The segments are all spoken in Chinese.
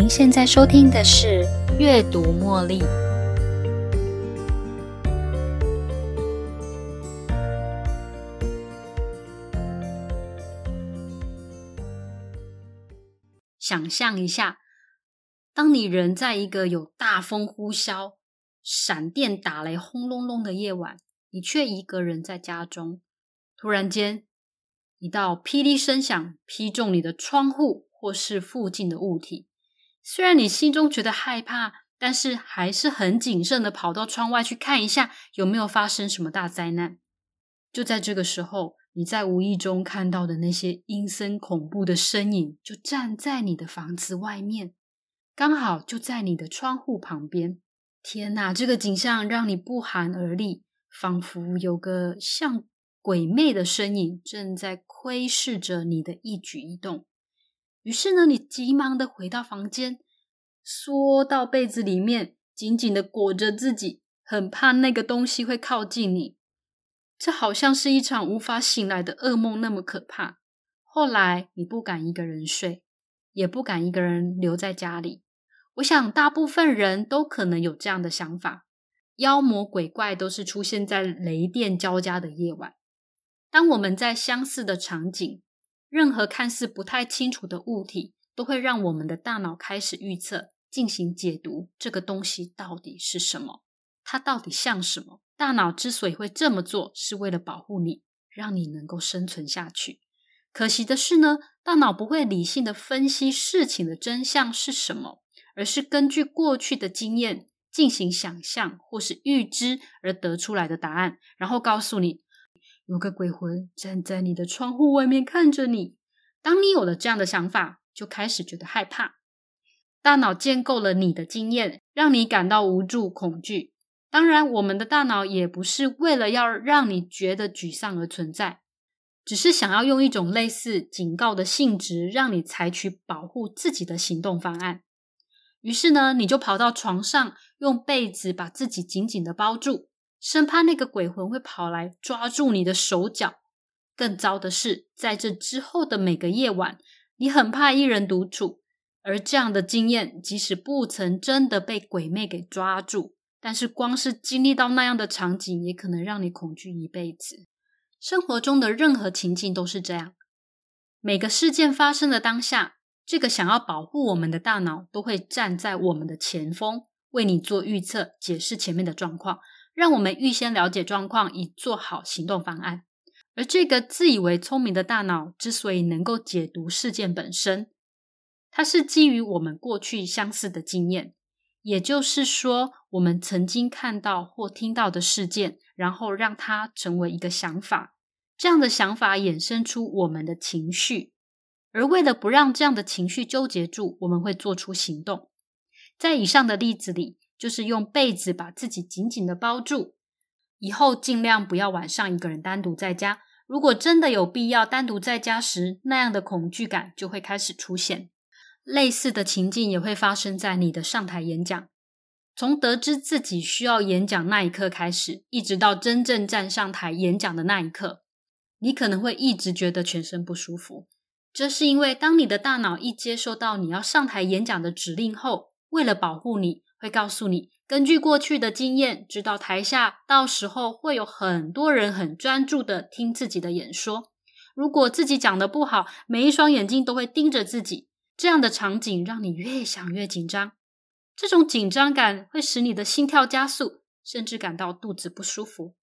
您现在收听的是《阅读茉莉》。想象一下，当你人在一个有大风呼啸、闪电打雷轰隆隆的夜晚，你却一个人在家中，突然间，一道霹雳声响劈中你的窗户或是附近的物体。虽然你心中觉得害怕，但是还是很谨慎的跑到窗外去看一下有没有发生什么大灾难。就在这个时候。你在无意中看到的那些阴森恐怖的身影，就站在你的房子外面，刚好就在你的窗户旁边。天哪，这个景象让你不寒而栗，仿佛有个像鬼魅的身影正在窥视着你的一举一动。于是呢，你急忙的回到房间，缩到被子里面，紧紧的裹着自己，很怕那个东西会靠近你。这好像是一场无法醒来的噩梦，那么可怕。后来你不敢一个人睡，也不敢一个人留在家里。我想，大部分人都可能有这样的想法：妖魔鬼怪都是出现在雷电交加的夜晚。当我们在相似的场景，任何看似不太清楚的物体，都会让我们的大脑开始预测、进行解读。这个东西到底是什么？它到底像什么？大脑之所以会这么做，是为了保护你，让你能够生存下去。可惜的是呢，大脑不会理性的分析事情的真相是什么，而是根据过去的经验进行想象或是预知而得出来的答案，然后告诉你有个鬼魂站在你的窗户外面看着你。当你有了这样的想法，就开始觉得害怕。大脑建构了你的经验，让你感到无助、恐惧。当然，我们的大脑也不是为了要让你觉得沮丧而存在，只是想要用一种类似警告的性质，让你采取保护自己的行动方案。于是呢，你就跑到床上，用被子把自己紧紧的包住，生怕那个鬼魂会跑来抓住你的手脚。更糟的是，在这之后的每个夜晚，你很怕一人独处，而这样的经验，即使不曾真的被鬼魅给抓住。但是，光是经历到那样的场景，也可能让你恐惧一辈子。生活中的任何情境都是这样。每个事件发生的当下，这个想要保护我们的大脑都会站在我们的前锋，为你做预测、解释前面的状况，让我们预先了解状况，以做好行动方案。而这个自以为聪明的大脑之所以能够解读事件本身，它是基于我们过去相似的经验。也就是说，我们曾经看到或听到的事件，然后让它成为一个想法，这样的想法衍生出我们的情绪，而为了不让这样的情绪纠结住，我们会做出行动。在以上的例子里，就是用被子把自己紧紧的包住，以后尽量不要晚上一个人单独在家。如果真的有必要单独在家时，那样的恐惧感就会开始出现。类似的情境也会发生在你的上台演讲。从得知自己需要演讲那一刻开始，一直到真正站上台演讲的那一刻，你可能会一直觉得全身不舒服。这是因为，当你的大脑一接收到你要上台演讲的指令后，为了保护你，会告诉你，根据过去的经验，知道台下到时候会有很多人很专注的听自己的演说。如果自己讲的不好，每一双眼睛都会盯着自己。这样的场景让你越想越紧张，这种紧张感会使你的心跳加速，甚至感到肚子不舒服。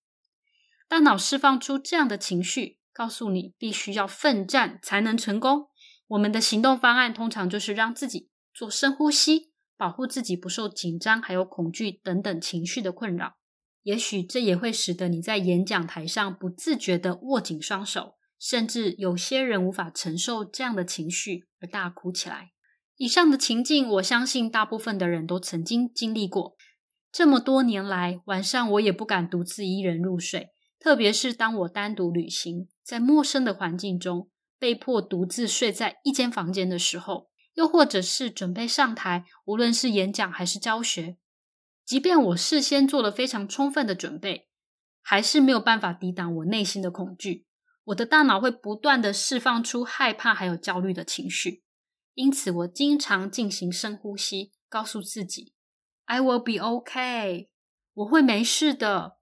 大脑释放出这样的情绪，告诉你必须要奋战才能成功。我们的行动方案通常就是让自己做深呼吸，保护自己不受紧张还有恐惧等等情绪的困扰。也许这也会使得你在演讲台上不自觉的握紧双手。甚至有些人无法承受这样的情绪而大哭起来。以上的情境，我相信大部分的人都曾经经历过。这么多年来，晚上我也不敢独自一人入睡，特别是当我单独旅行，在陌生的环境中，被迫独自睡在一间房间的时候，又或者是准备上台，无论是演讲还是教学，即便我事先做了非常充分的准备，还是没有办法抵挡我内心的恐惧。我的大脑会不断的释放出害怕还有焦虑的情绪，因此我经常进行深呼吸，告诉自己：“I will be okay，我会没事的。”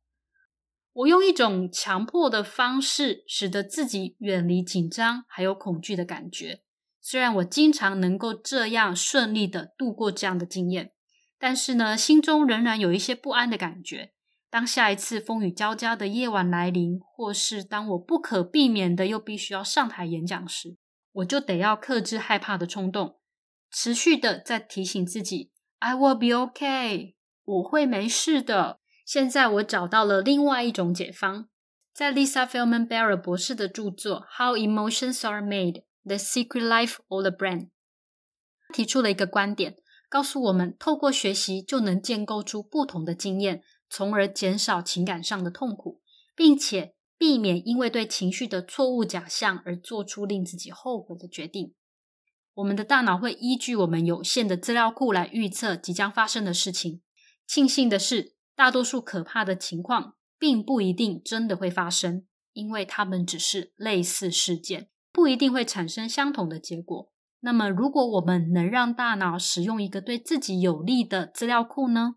我用一种强迫的方式，使得自己远离紧张还有恐惧的感觉。虽然我经常能够这样顺利的度过这样的经验，但是呢，心中仍然有一些不安的感觉。当下一次风雨交加的夜晚来临，或是当我不可避免的又必须要上台演讲时，我就得要克制害怕的冲动，持续的在提醒自己：“I will be okay，我会没事的。”现在我找到了另外一种解方，在 Lisa Feldman Barrett 博士的著作《How Emotions Are Made: The Secret Life of the Brain》提出了一个观点，告诉我们透过学习就能建构出不同的经验。从而减少情感上的痛苦，并且避免因为对情绪的错误假象而做出令自己后悔的决定。我们的大脑会依据我们有限的资料库来预测即将发生的事情。庆幸的是，大多数可怕的情况并不一定真的会发生，因为它们只是类似事件，不一定会产生相同的结果。那么，如果我们能让大脑使用一个对自己有利的资料库呢？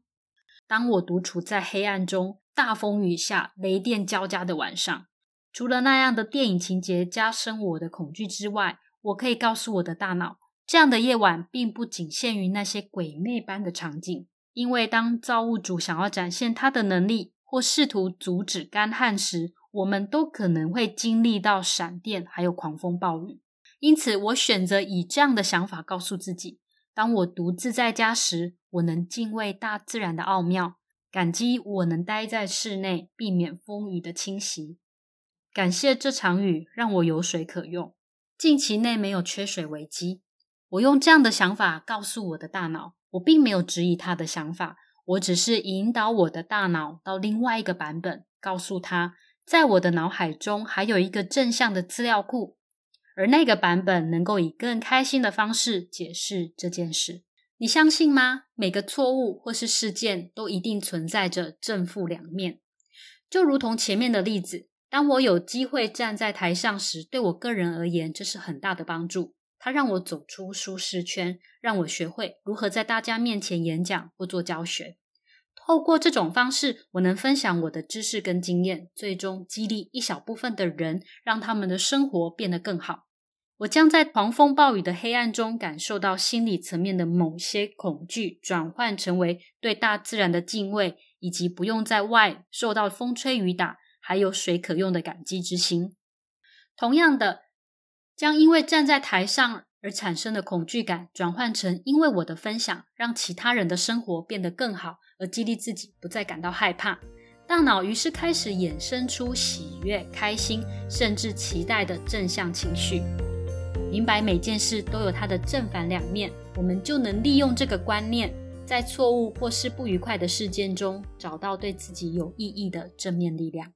当我独处在黑暗中、大风雨下、雷电交加的晚上，除了那样的电影情节加深我的恐惧之外，我可以告诉我的大脑，这样的夜晚并不仅限于那些鬼魅般的场景。因为当造物主想要展现他的能力，或试图阻止干旱时，我们都可能会经历到闪电还有狂风暴雨。因此，我选择以这样的想法告诉自己。当我独自在家时，我能敬畏大自然的奥妙，感激我能待在室内，避免风雨的侵袭。感谢这场雨让我有水可用，近期内没有缺水危机。我用这样的想法告诉我的大脑，我并没有质疑他的想法，我只是引导我的大脑到另外一个版本，告诉他，在我的脑海中还有一个正向的资料库。而那个版本能够以更开心的方式解释这件事，你相信吗？每个错误或是事件都一定存在着正负两面，就如同前面的例子，当我有机会站在台上时，对我个人而言，这是很大的帮助。它让我走出舒适圈，让我学会如何在大家面前演讲或做教学。透过这种方式，我能分享我的知识跟经验，最终激励一小部分的人，让他们的生活变得更好。我将在狂风暴雨的黑暗中感受到心理层面的某些恐惧，转换成为对大自然的敬畏，以及不用在外受到风吹雨打，还有水可用的感激之心。同样的，将因为站在台上而产生的恐惧感，转换成因为我的分享让其他人的生活变得更好，而激励自己不再感到害怕。大脑于是开始衍生出喜悦、开心，甚至期待的正向情绪。明白每件事都有它的正反两面，我们就能利用这个观念，在错误或是不愉快的事件中，找到对自己有意义的正面力量。